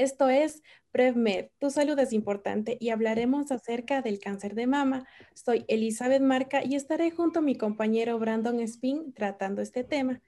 Esto es PrevMed, tu salud es importante y hablaremos acerca del cáncer de mama. Soy Elizabeth Marca y estaré junto a mi compañero Brandon Spin tratando este tema.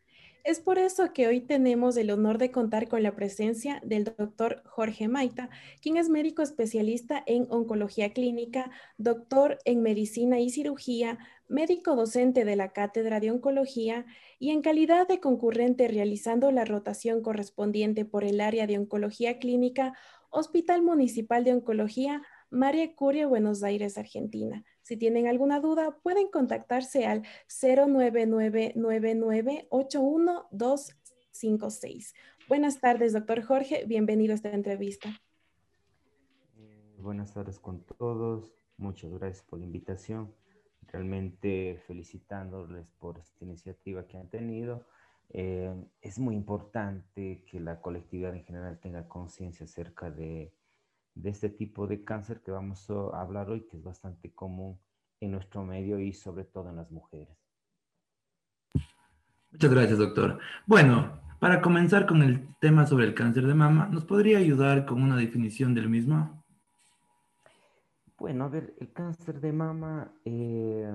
Es por eso que hoy tenemos el honor de contar con la presencia del doctor Jorge Maita, quien es médico especialista en oncología clínica, doctor en medicina y cirugía, médico docente de la Cátedra de Oncología y en calidad de concurrente realizando la rotación correspondiente por el área de oncología clínica, Hospital Municipal de Oncología, María Curia, Buenos Aires, Argentina. Si tienen alguna duda, pueden contactarse al 09999812256. Buenas tardes, doctor Jorge. Bienvenido a esta entrevista. Eh, buenas tardes con todos. Muchas gracias por la invitación. Realmente felicitándoles por esta iniciativa que han tenido. Eh, es muy importante que la colectividad en general tenga conciencia acerca de de este tipo de cáncer que vamos a hablar hoy, que es bastante común en nuestro medio y sobre todo en las mujeres. Muchas gracias, doctor. Bueno, para comenzar con el tema sobre el cáncer de mama, ¿nos podría ayudar con una definición del mismo? Bueno, a ver, el cáncer de mama, eh,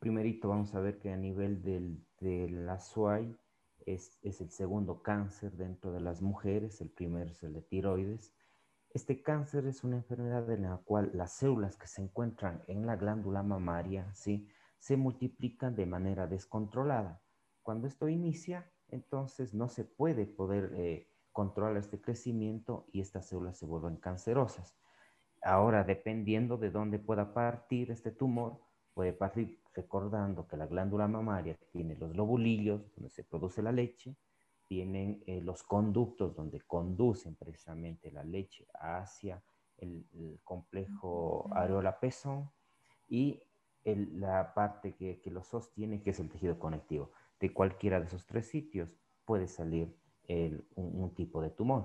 primerito vamos a ver que a nivel de la SUAI es, es el segundo cáncer dentro de las mujeres, el primero es el de tiroides, este cáncer es una enfermedad en la cual las células que se encuentran en la glándula mamaria ¿sí? se multiplican de manera descontrolada. Cuando esto inicia, entonces no se puede poder eh, controlar este crecimiento y estas células se vuelven cancerosas. Ahora, dependiendo de dónde pueda partir este tumor, puede partir recordando que la glándula mamaria tiene los lobulillos donde se produce la leche, tienen eh, los conductos donde conducen precisamente la leche hacia el, complejo areola-pezón y la parte que, que, lo sostiene, que es el tejido conectivo. De cualquiera de esos tres sitios puede salir un, tipo de tumor.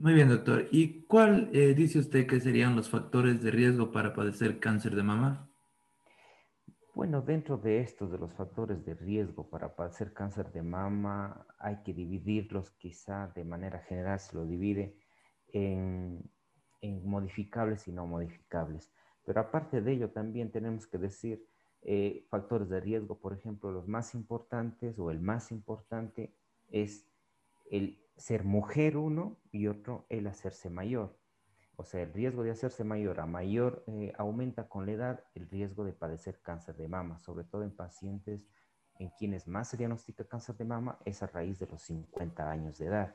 Muy bien, doctor. ¿Y cuál eh, dice usted que serían los factores de riesgo para padecer cáncer de mama? Bueno, dentro de estos, de los factores de riesgo para padecer cáncer de mama, hay que dividirlos, quizá de manera general se lo divide en, modificables y no modificables. Pero aparte de ello, también tenemos que decir eh, factores de riesgo, por ejemplo, los más importantes o el más importante es el ser mujer uno y otro el hacerse mayor. O sea, el riesgo de hacerse mayor a mayor eh, aumenta con la edad el riesgo de padecer cáncer de mama, sobre todo en pacientes en quienes más se diagnostica cáncer de mama es a raíz de los 50 años de edad.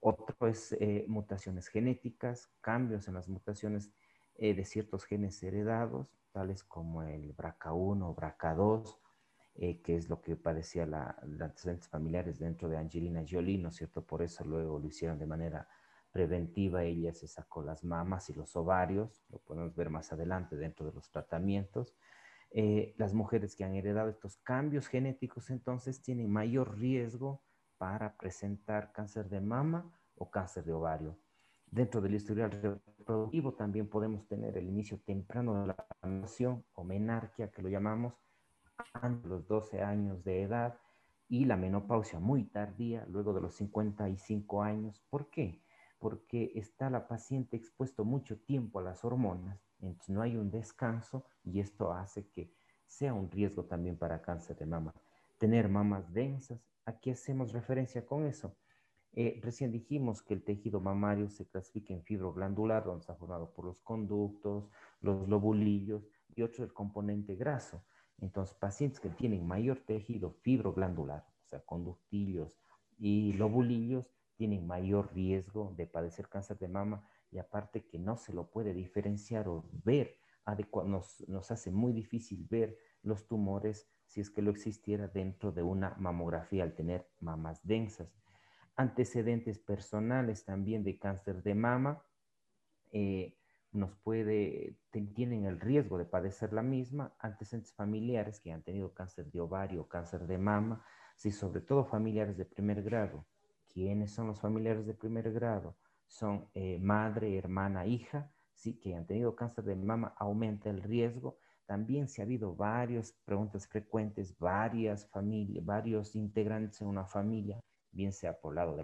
Otro es eh, mutaciones genéticas, cambios en las mutaciones eh, de ciertos genes heredados, tales como el BRCA1 o BRCA2, que es lo que padecía la, las antecedentes familiares dentro de Angelina Jolie, ¿no es cierto? Por eso luego lo hicieron de manera preventiva, ella se sacó las mamas y los ovarios, lo podemos ver más adelante dentro de los tratamientos. Eh, las mujeres que han heredado estos cambios genéticos entonces tienen mayor riesgo para presentar cáncer de mama o cáncer de ovario. Dentro del historial reproductivo también podemos tener el inicio temprano de la menstruación o menarquia, que lo llamamos, antes los 12 años de edad, y la menopausia muy tardía, luego de los 55 años. ¿Por qué? porque está la paciente expuesto mucho tiempo a las hormonas, entonces no hay un descanso y esto hace que sea un riesgo también para cáncer de mama. Tener mamas densas, ¿a qué hacemos referencia con eso? Eh, recién dijimos que el tejido mamario se clasifica en fibroglandular, donde está formado por los conductos, los lobulillos y otro el componente graso. Entonces, pacientes que tienen mayor tejido fibroglandular, o sea, conductillos y lobulillos, tienen mayor riesgo de padecer cáncer de mama y aparte que no se lo puede diferenciar o ver nos, nos hace muy difícil ver los tumores si es que lo existiera dentro de una mamografía al tener mamas densas. Antecedentes personales también de cáncer de mama eh, nos puede, tienen el riesgo de padecer la misma, antecedentes familiares que han tenido cáncer de ovario cáncer de mama, sí, sobre todo familiares de primer grado, ¿Quiénes son los familiares de primer grado? Son eh, madre, hermana, hija, sí, que han tenido cáncer de mama, aumenta el riesgo. También si ha habido varias preguntas frecuentes, varias familias, varios integrantes en una familia bien sea por el lado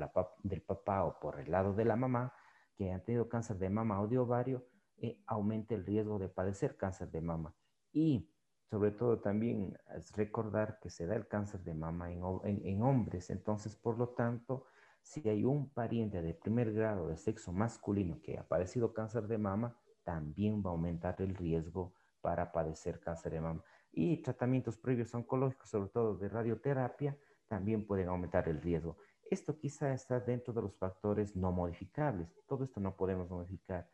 del papá o por el lado de la mamá, que han tenido cáncer de mama o de ovario, eh, aumenta el riesgo de padecer cáncer de mama. Y sobre todo también es recordar que se da el cáncer de mama en, en, hombres, entonces por lo tanto, si hay un pariente de primer grado de sexo masculino que ha padecido cáncer de mama, también va a aumentar el riesgo para padecer cáncer de mama. Y tratamientos previos oncológicos, sobre todo de radioterapia, también pueden aumentar el riesgo. Esto quizá está dentro de los factores no modificables. Todo esto no podemos modificar.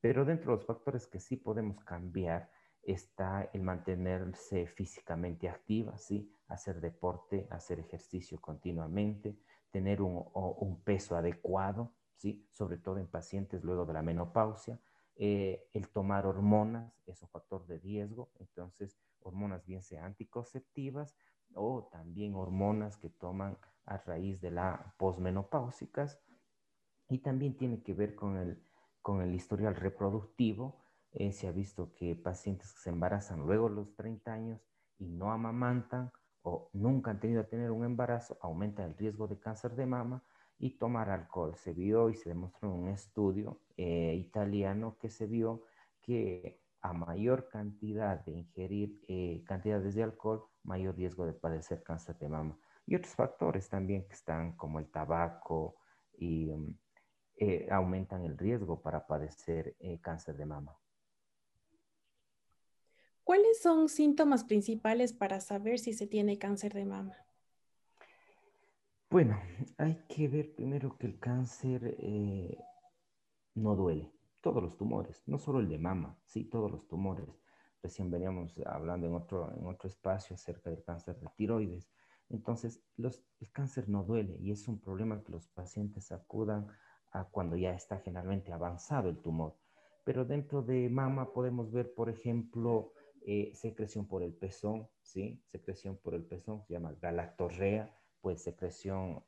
Pero dentro de los factores que sí podemos cambiar está el mantenerse físicamente activa, ¿sí? hacer deporte, hacer ejercicio continuamente, tener un, peso adecuado, ¿sí? sobre todo en pacientes luego de la menopausia, eh, el tomar hormonas es un factor de riesgo, entonces hormonas bien sea anticonceptivas o también hormonas que toman a raíz de la posmenopáusicas y también tiene que ver con el, con el historial reproductivo. Eh, se ha visto que pacientes que se embarazan luego de los 30 años y no amamantan o nunca han tenido que tener un embarazo, aumenta el riesgo de cáncer de mama y tomar alcohol. Se vio y se demostró en un estudio eh, italiano que se vio que a mayor cantidad de ingerir eh, cantidades de alcohol, mayor riesgo de padecer cáncer de mama. Y otros factores también que están como el tabaco y mm, eh, aumentan el riesgo para padecer cáncer de mama. ¿Cuáles son síntomas principales para saber si se tiene cáncer de mama? Bueno, hay que ver primero que el cáncer eh, no duele. Todos los tumores, no solo el de mama, sí, todos los tumores. Recién veníamos hablando en otro, en otro espacio acerca del cáncer de tiroides. Entonces, los, el cáncer no duele y es un problema que los pacientes acudan cuando ya está generalmente avanzado el tumor. Pero dentro de mama podemos ver, por ejemplo, eh, secreción por el pezón, ¿sí? Secreción por el pezón, se llama galactorrea pues secreción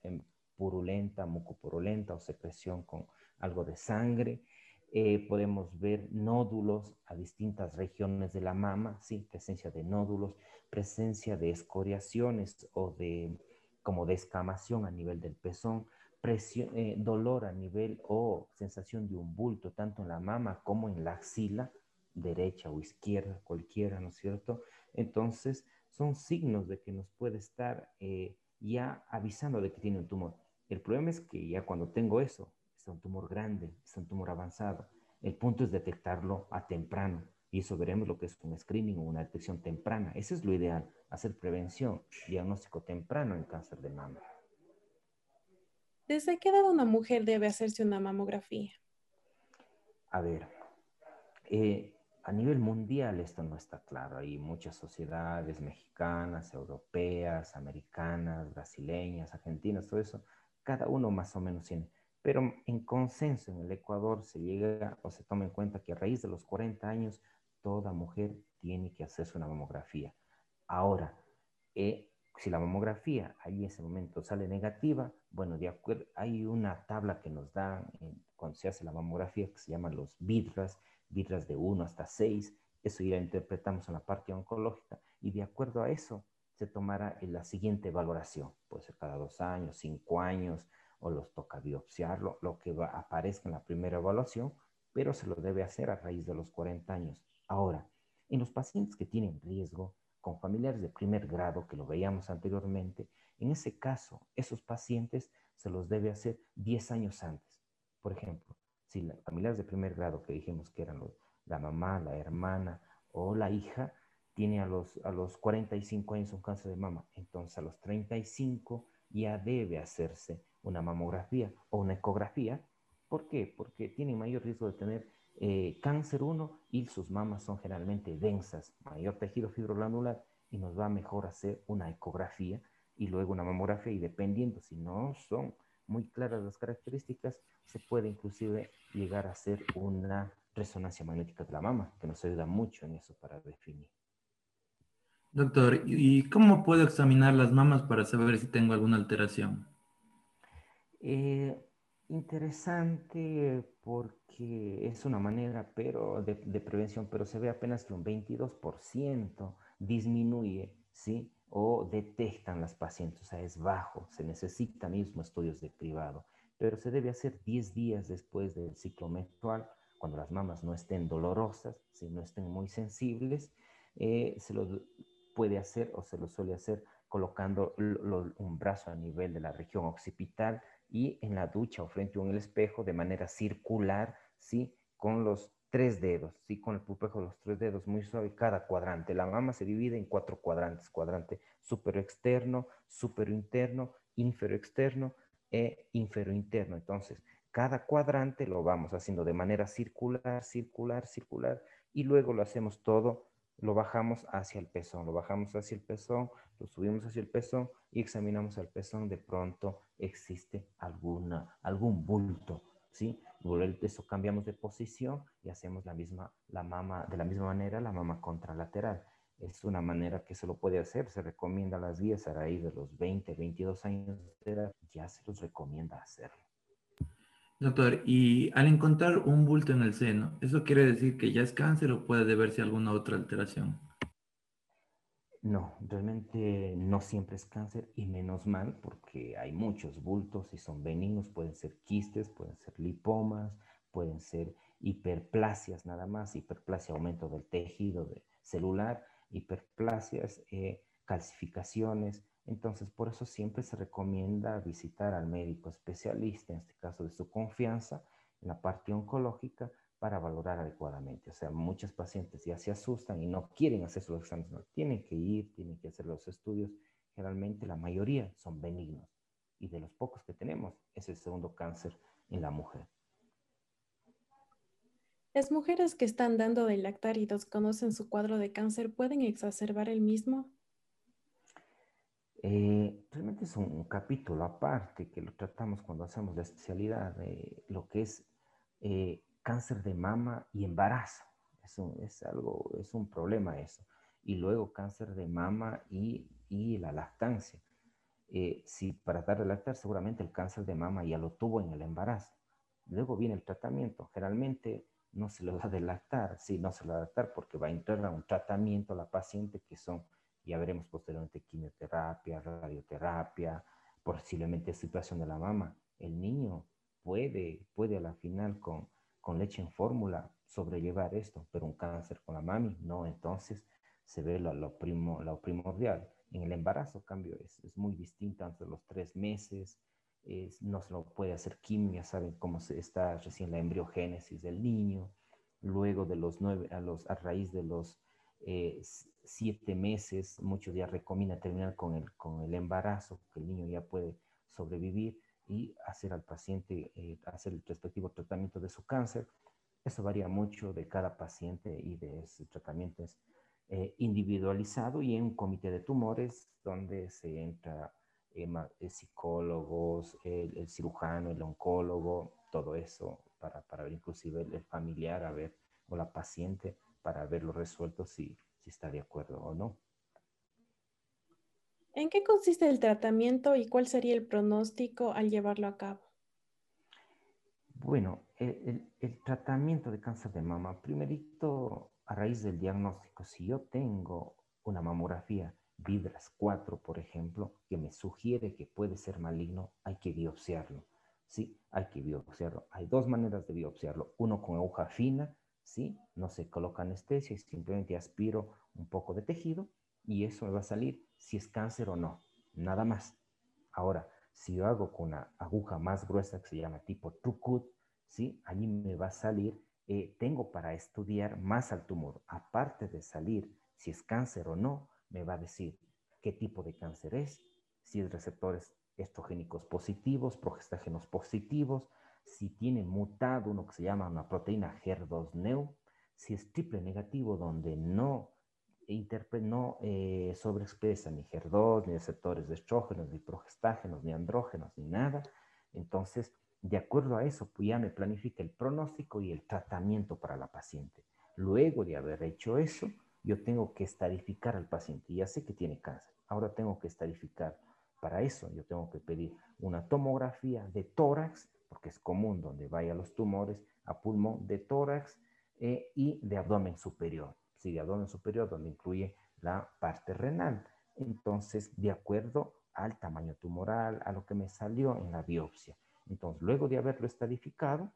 purulenta, mucopurulenta o secreción con algo de sangre. Eh, podemos ver nódulos a distintas regiones de la mama, sí, presencia de nódulos, presencia de escoriaciones o de como de a nivel del pezón, presión, eh, dolor a nivel o sensación de un bulto tanto en la mama como en la axila, derecha o izquierda, cualquiera, ¿no es cierto? Entonces, son signos de que nos puede estar eh, ya avisando de que tiene un tumor. El problema es que ya cuando tengo eso, es un tumor grande, es un tumor avanzado. El punto es detectarlo a temprano y eso veremos lo que es un screening o una detección temprana. Eso es lo ideal, hacer prevención, diagnóstico temprano en cáncer de mama. ¿Desde qué edad una mujer debe hacerse una mamografía? A ver, eh, a nivel mundial esto no está claro. Hay muchas sociedades mexicanas, europeas, americanas, brasileñas, argentinas, todo eso. Cada uno más o menos tiene. Pero en consenso en el Ecuador se llega o se toma en cuenta que a raíz de los 40 años toda mujer tiene que hacerse una mamografía. Ahora, eh, si la mamografía ahí en ese momento sale negativa, bueno, de acuerdo, hay una tabla que nos da cuando se hace la mamografía que se llama los vidras vitras de 1 hasta 6, eso ya interpretamos en la parte oncológica y de acuerdo a eso se tomará la siguiente valoración, puede ser cada dos años, cinco años, o los toca biopsiarlo, lo que va, aparezca en la primera evaluación, pero se lo debe hacer a raíz de los 40 años. Ahora, en los pacientes que tienen riesgo, con familiares de primer grado, que lo veíamos anteriormente, en ese caso, esos pacientes se los debe hacer 10 años antes. Por ejemplo, si las familiares de primer grado que dijimos que eran la mamá, la hermana o la hija, tiene a los, a los 45 años un cáncer de mama, entonces a los 35 ya debe hacerse una mamografía o una ecografía. ¿Por qué? Porque tiene mayor riesgo de tener eh, cáncer 1 y sus mamas son generalmente densas, mayor tejido fibroglandular y nos va mejor hacer una ecografía y luego una mamografía y dependiendo si no son muy claras las características, se puede inclusive llegar a hacer una resonancia magnética de la mama, que nos ayuda mucho en eso para definir. Doctor, ¿y cómo puedo examinar las mamas para saber si tengo alguna alteración? Eh, interesante porque es una manera pero de, de, prevención, pero se ve apenas que un 22% disminuye ¿sí? o detectan las pacientes, o sea, es bajo, se necesita mismo estudios de privado, pero se debe hacer 10 días después del ciclo menstrual, cuando las mamas no estén dolorosas, si no estén muy sensibles, eh, se lo puede hacer o se lo suele hacer colocando un brazo a nivel de la región occipital y en la ducha o frente a un espejo de manera circular, ¿sí? Con los tres dedos, ¿sí? Con el pulpejo de los tres dedos, muy suave, cada cuadrante. La mama se divide en cuatro cuadrantes, cuadrante superior externo, superior interno, inferior externo e inferior interno. Entonces, cada cuadrante lo vamos haciendo de manera circular, circular, circular, y luego lo hacemos todo, lo bajamos hacia el pezón, lo bajamos hacia el pezón, lo subimos hacia el pezón y examinamos el pezón, de pronto existe alguna, algún bulto, ¿sí? Eso cambiamos de posición y hacemos la misma, la mama, de la misma manera la mama contralateral. Es una manera que se lo puede hacer, se recomienda a las 10 a raíz de los 20, 22 años de edad, ya se los recomienda hacerlo. Doctor, y al encontrar un bulto en el seno, ¿eso quiere decir que ya es cáncer o puede deberse a alguna otra alteración? No, realmente no siempre es cáncer y menos mal porque hay muchos bultos y son benignos, pueden ser quistes, pueden ser lipomas, pueden ser hiperplasias nada más, hiperplasia, aumento del tejido celular, hiperplasias, eh, calcificaciones. Entonces, por eso siempre se recomienda visitar al médico especialista, en este caso de su confianza, en la parte oncológica, para valorar adecuadamente. O sea, muchos pacientes ya se asustan y no quieren hacerse los exámenes, no, tienen que ir, tienen que hacer los estudios. Generalmente la mayoría son benignos y de los pocos que tenemos es el segundo cáncer en la mujer. ¿Las mujeres que están dando de lactar y desconocen su cuadro de cáncer pueden exacerbar el mismo? Eh, realmente es un, capítulo aparte que lo tratamos cuando hacemos la especialidad de lo que es eh, cáncer de mama y embarazo. Es un, es algo, es un problema eso. Y luego cáncer de mama y, y la lactancia. Eh, si para dar de lactar, seguramente el cáncer de mama ya lo tuvo en el embarazo. Luego viene el tratamiento. Generalmente no se lo da de lactar, sí, no se lo da de lactar porque va a entrar a un tratamiento a la paciente que son, ya veremos posteriormente, quimioterapia, radioterapia, posiblemente situación de la mama. El niño puede, puede a la final con con leche en fórmula sobrellevar esto, pero un cáncer con la mami, no, entonces se ve lo, lo, primo, lo primordial. En el embarazo, cambio, es, es muy distinto de los tres meses, es, no se lo puede hacer quimio, saben cómo se está recién la embriogénesis del niño, luego de los nueve, a, los, a raíz de los eh, siete meses, muchos ya recomiendan terminar con el, con el embarazo, que el niño ya puede sobrevivir, y hacer al paciente, eh, hacer el respectivo tratamiento de su cáncer. Eso varía mucho de cada paciente y de ese tratamiento es eh, individualizado y en un comité de tumores donde se entra eh, psicólogos, el, cirujano, el oncólogo, todo eso para, para ver inclusive el, familiar, a ver, o la paciente, para verlo resuelto si, si está de acuerdo o no. ¿En qué consiste el tratamiento y cuál sería el pronóstico al llevarlo a cabo? Bueno, el, tratamiento de cáncer de mama, primerito a raíz del diagnóstico, si yo tengo una mamografía Vidras 4, por ejemplo, que me sugiere que puede ser maligno, hay que biopsiarlo. Sí, hay que biopsiarlo. Hay dos maneras de biopsiarlo. Uno con aguja fina, sí, no se coloca anestesia y simplemente aspiro un poco de tejido y eso me va a salir si es cáncer o no, nada más. Ahora, si yo hago con una aguja más gruesa que se llama tipo Trucut, ¿sí? Allí me va a salir, eh, tengo para estudiar más al tumor. Aparte de salir si es cáncer o no, me va a decir qué tipo de cáncer es, si es receptores estrogénicos positivos, progestágenos positivos, si tiene mutado uno que se llama una proteína HER2-NEU, si es triple negativo donde no no eh, sobreexpresa ni HER2, ni receptores de estrógenos, ni progestágenos, ni andrógenos, ni nada. Entonces, de acuerdo a eso, pues ya me planifica el pronóstico y el tratamiento para la paciente. Luego de haber hecho eso, yo tengo que estadificar al paciente. Ya sé que tiene cáncer. Ahora tengo que estadificar. Para eso, yo tengo que pedir una tomografía de tórax, porque es común donde vaya los tumores, a pulmón de tórax eh, y de abdomen superior sí, de abdomen superior, donde incluye la parte renal. entonces de acuerdo al tamaño tumoral, a lo que me salió en la biopsia. Entonces, luego de haberlo estadificado,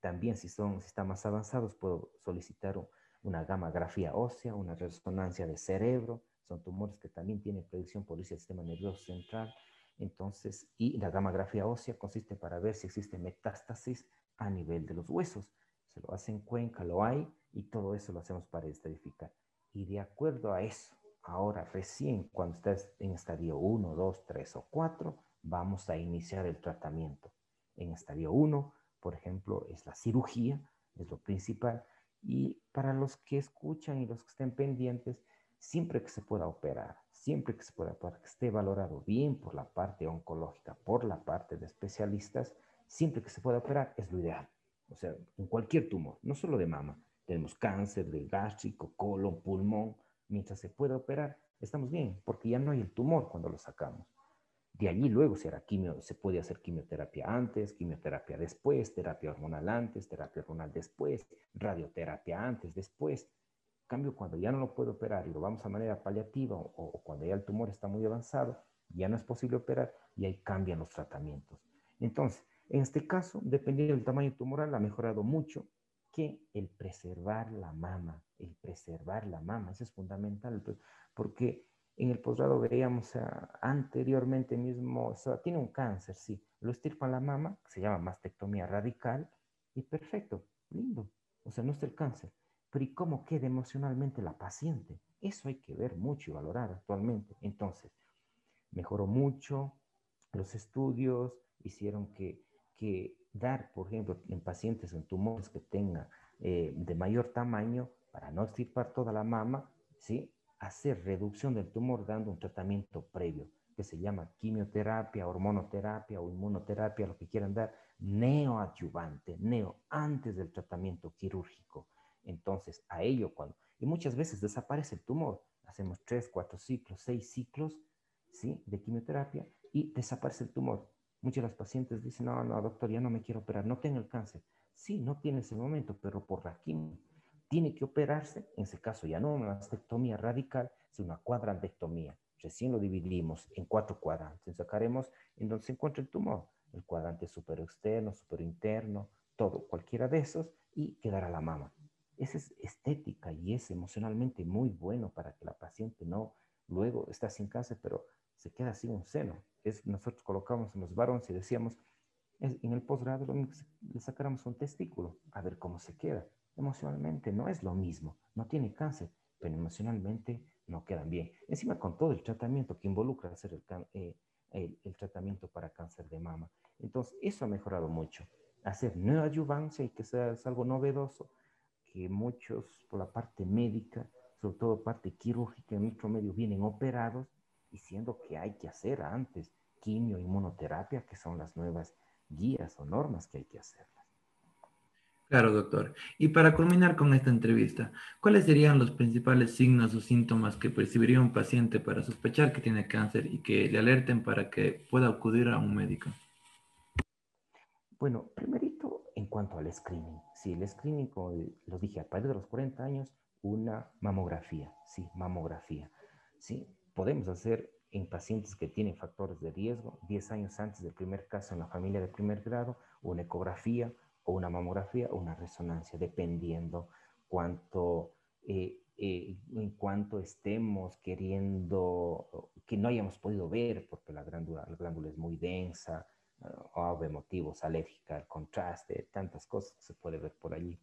también si, son, si están más avanzados, puedo solicitar una gammagrafía ósea, una resonancia de cerebro. Son tumores que también tienen predicción por el sistema nervioso central. Entonces, y la gammagrafía ósea consiste para ver si existe metástasis a nivel de los huesos. Se lo hace en Cuenca, lo hay, y todo eso lo hacemos para estadificar. Y de acuerdo a eso, ahora recién cuando estás en estadio 1, 2, 3 o 4, vamos a iniciar el tratamiento. En estadio 1, por ejemplo, es la cirugía, es lo principal. Y para los que escuchan y los que estén pendientes, siempre que se pueda operar, siempre que se pueda, para que esté valorado bien por la parte oncológica, por la parte de especialistas, siempre que se pueda operar es lo ideal. O sea, en cualquier tumor, no solo de mama. Tenemos cáncer de gástrico, colon, pulmón. Mientras se pueda operar, estamos bien, porque ya no hay el tumor cuando lo sacamos. De allí luego se, quimio, se puede hacer quimioterapia antes, quimioterapia después, terapia hormonal antes, terapia hormonal después, radioterapia antes, después. Cambio, cuando ya no lo puede operar y lo vamos a manera paliativa o, o cuando ya el tumor está muy avanzado, ya no es posible operar y ahí cambian los tratamientos. Entonces, en este caso, dependiendo del tamaño tumoral, ha mejorado mucho que el preservar la mama, el preservar la mama, eso es fundamental, pues, porque en el posgrado veíamos anteriormente mismo, o sea, tiene un cáncer, sí, lo estirpan la mama, se llama mastectomía radical, y perfecto, lindo, o sea, no es el cáncer, pero ¿y cómo queda emocionalmente la paciente? Eso hay que ver mucho y valorar actualmente. Entonces, mejoró mucho, los estudios hicieron que dar, por ejemplo, en pacientes en tumores que tengan eh, de mayor tamaño, para no extirpar toda la mama, ¿sí? hacer reducción del tumor dando un tratamiento previo, que se llama quimioterapia, hormonoterapia o inmunoterapia, lo que quieran dar, neoadyuvante, neo, antes del tratamiento quirúrgico. Entonces, a ello cuando, y muchas veces desaparece el tumor, hacemos tres, cuatro ciclos, seis ciclos, ¿sí? De quimioterapia y desaparece el tumor. Muchos de los pacientes dicen, no, no, doctor, ya no me quiero operar, no tengo el cáncer. Sí, no tiene ese momento, pero por la quimio tiene que operarse, en ese caso ya no una mastectomía radical, sino una cuadrantectomía. Recién lo dividimos en cuatro cuadrantes. Sacaremos en donde se encuentra el tumor, el cuadrante externo, supero interno, todo, cualquiera de esos, y quedará la mama. Esa es estética y es emocionalmente muy bueno para que la paciente no luego está sin cáncer, pero se queda sin un seno. Es, nosotros colocamos en los varones y decíamos, en el posgrado le sacáramos un testículo, a ver cómo se queda. Emocionalmente no es lo mismo, no tiene cáncer, pero emocionalmente no quedan bien. Encima con todo el tratamiento que involucra hacer el, eh, el, tratamiento para cáncer de mama. Entonces, eso ha mejorado mucho. Hacer neoadyuvancia y que sea es algo novedoso, que muchos por la parte médica, sobre todo parte quirúrgica en nuestro medio, vienen operados diciendo que hay que hacer antes quimio, inmunoterapia, que son las nuevas guías o normas que hay que hacerlas. Claro, doctor. Y para culminar con esta entrevista, ¿cuáles serían los principales signos o síntomas que percibiría un paciente para sospechar que tiene cáncer y que le alerten para que pueda acudir a un médico? Bueno, primerito, en cuanto al screening. Sí, el screening, como lo dije, a partir de los 40 años, una mamografía. Sí, mamografía. Sí, podemos hacer en pacientes que tienen factores de riesgo, 10 años antes del primer caso en la familia de primer grado, una ecografía o una mamografía o una resonancia, dependiendo cuánto, eh, eh, en cuanto estemos queriendo, que no hayamos podido ver, porque la glándula, la glándula es muy densa, o de motivos alérgica al contraste, tantas cosas que se puede ver por allí.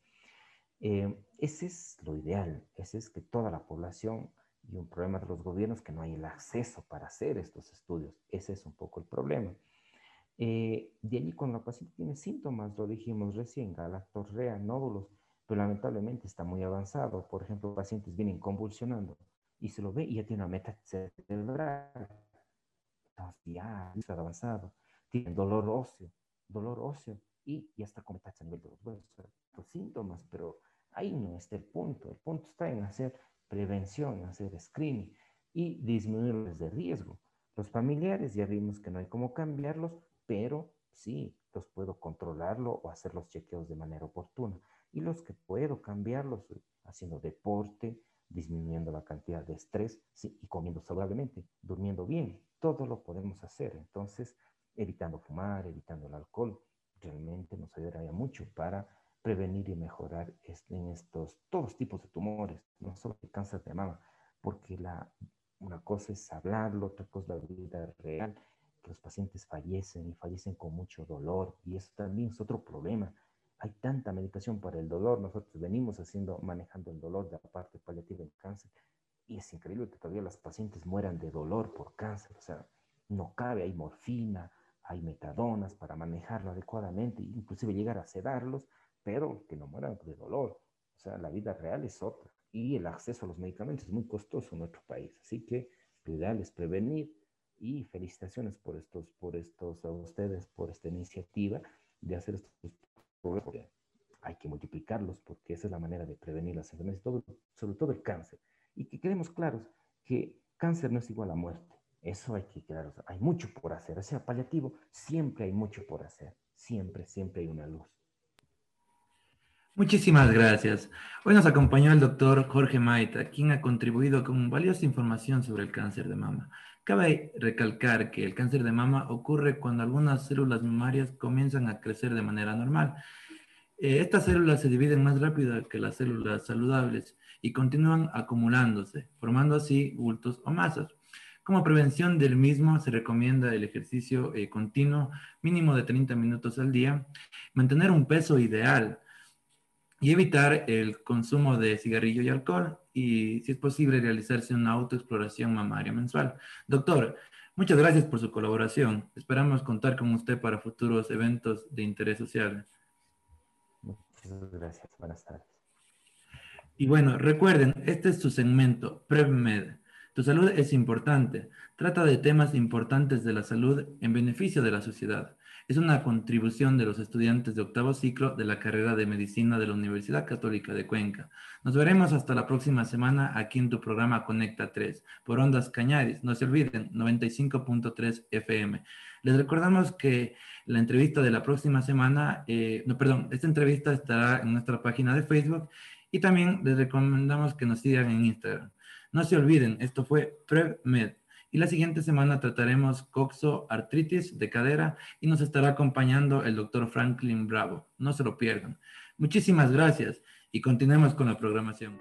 Eh, ese es lo ideal, ese es que toda la población y un problema de los gobiernos que no hay el acceso para hacer estos estudios. Ese es un poco el problema. Eh, de allí cuando la paciente tiene síntomas, lo dijimos recién, galactorrea, nódulos, pero lamentablemente está muy avanzado. Por ejemplo, pacientes vienen convulsionando y se lo ve y ya tiene una meta cerebral. ya está avanzado. Tiene dolor óseo, dolor óseo y ya está metástasis a nivel de los huesos. Los síntomas, pero ahí no está el punto. El punto está en hacer prevención, hacer screening y disminuirles de riesgo. Los familiares ya vimos que no hay cómo cambiarlos, pero sí, los puedo controlarlo o hacer los chequeos de manera oportuna. Y los que puedo cambiarlos haciendo deporte, disminuyendo la cantidad de estrés y comiendo saludablemente, durmiendo bien. Todo lo podemos hacer. Entonces, evitando fumar, evitando el alcohol, realmente nos ayudaría mucho para prevenir y mejorar en estos todos tipos de tumores, no solo el cáncer de mama, porque la, una cosa es hablarlo, otra cosa es la vida real, que los pacientes fallecen y fallecen con mucho dolor, y eso también es otro problema. Hay tanta medicación para el dolor, nosotros venimos haciendo, manejando el dolor de la parte paliativa del cáncer, y es increíble que todavía las pacientes mueran de dolor por cáncer, o sea, no cabe, hay morfina, hay metadonas para manejarlo adecuadamente, inclusive llegar a sedarlos, pero que no mueran de dolor. O sea, la vida real es otra. Y el acceso a los medicamentos es muy costoso en nuestro país. Así que lo ideal es prevenir y felicitaciones por estos, por estos, a ustedes, por esta iniciativa de hacer estos problemas. Hay que multiplicarlos porque esa es la manera de prevenir las enfermedades, sobre todo el cáncer. Y que quedemos claros que cáncer no es igual a muerte. Eso hay que quedar, hay mucho por hacer. O sea, paliativo, siempre hay mucho por hacer. Siempre, siempre hay una luz. Muchísimas gracias. Hoy nos acompañó el doctor Jorge Maita, quien ha contribuido con valiosa información sobre el cáncer de mama. Cabe recalcar que el cáncer de mama ocurre cuando algunas células mamarias comienzan a crecer de manera normal. Eh, estas células se dividen más rápido que las células saludables y continúan acumulándose, formando así bultos o masas. Como prevención del mismo, se recomienda el ejercicio eh, continuo, mínimo de 30 minutos al día, mantener un peso ideal y evitar el consumo de cigarrillo y alcohol y, si es posible, realizarse una autoexploración mamaria mensual. Doctor, muchas gracias por su colaboración. Esperamos contar con usted para futuros eventos de interés social. Muchas gracias. Buenas tardes. Y bueno, recuerden, este es su segmento, PrevMed tu salud es importante. Trata de temas importantes de la salud en beneficio de la sociedad. Es una contribución de los estudiantes de octavo ciclo de la carrera de medicina de la Universidad Católica de Cuenca. Nos veremos hasta la próxima semana aquí en tu programa Conecta 3 por Ondas Cañaris. No se olviden, 95.3 FM. Les recordamos que la entrevista de la próxima semana, eh, no, perdón, esta entrevista estará en nuestra página de Facebook y también les recomendamos que nos sigan en Instagram. No se olviden, esto fue PrevMed. Y la siguiente semana trataremos coxo, artritis de cadera y nos estará acompañando el doctor Franklin Bravo. No se lo pierdan. Muchísimas gracias y continuemos con la programación.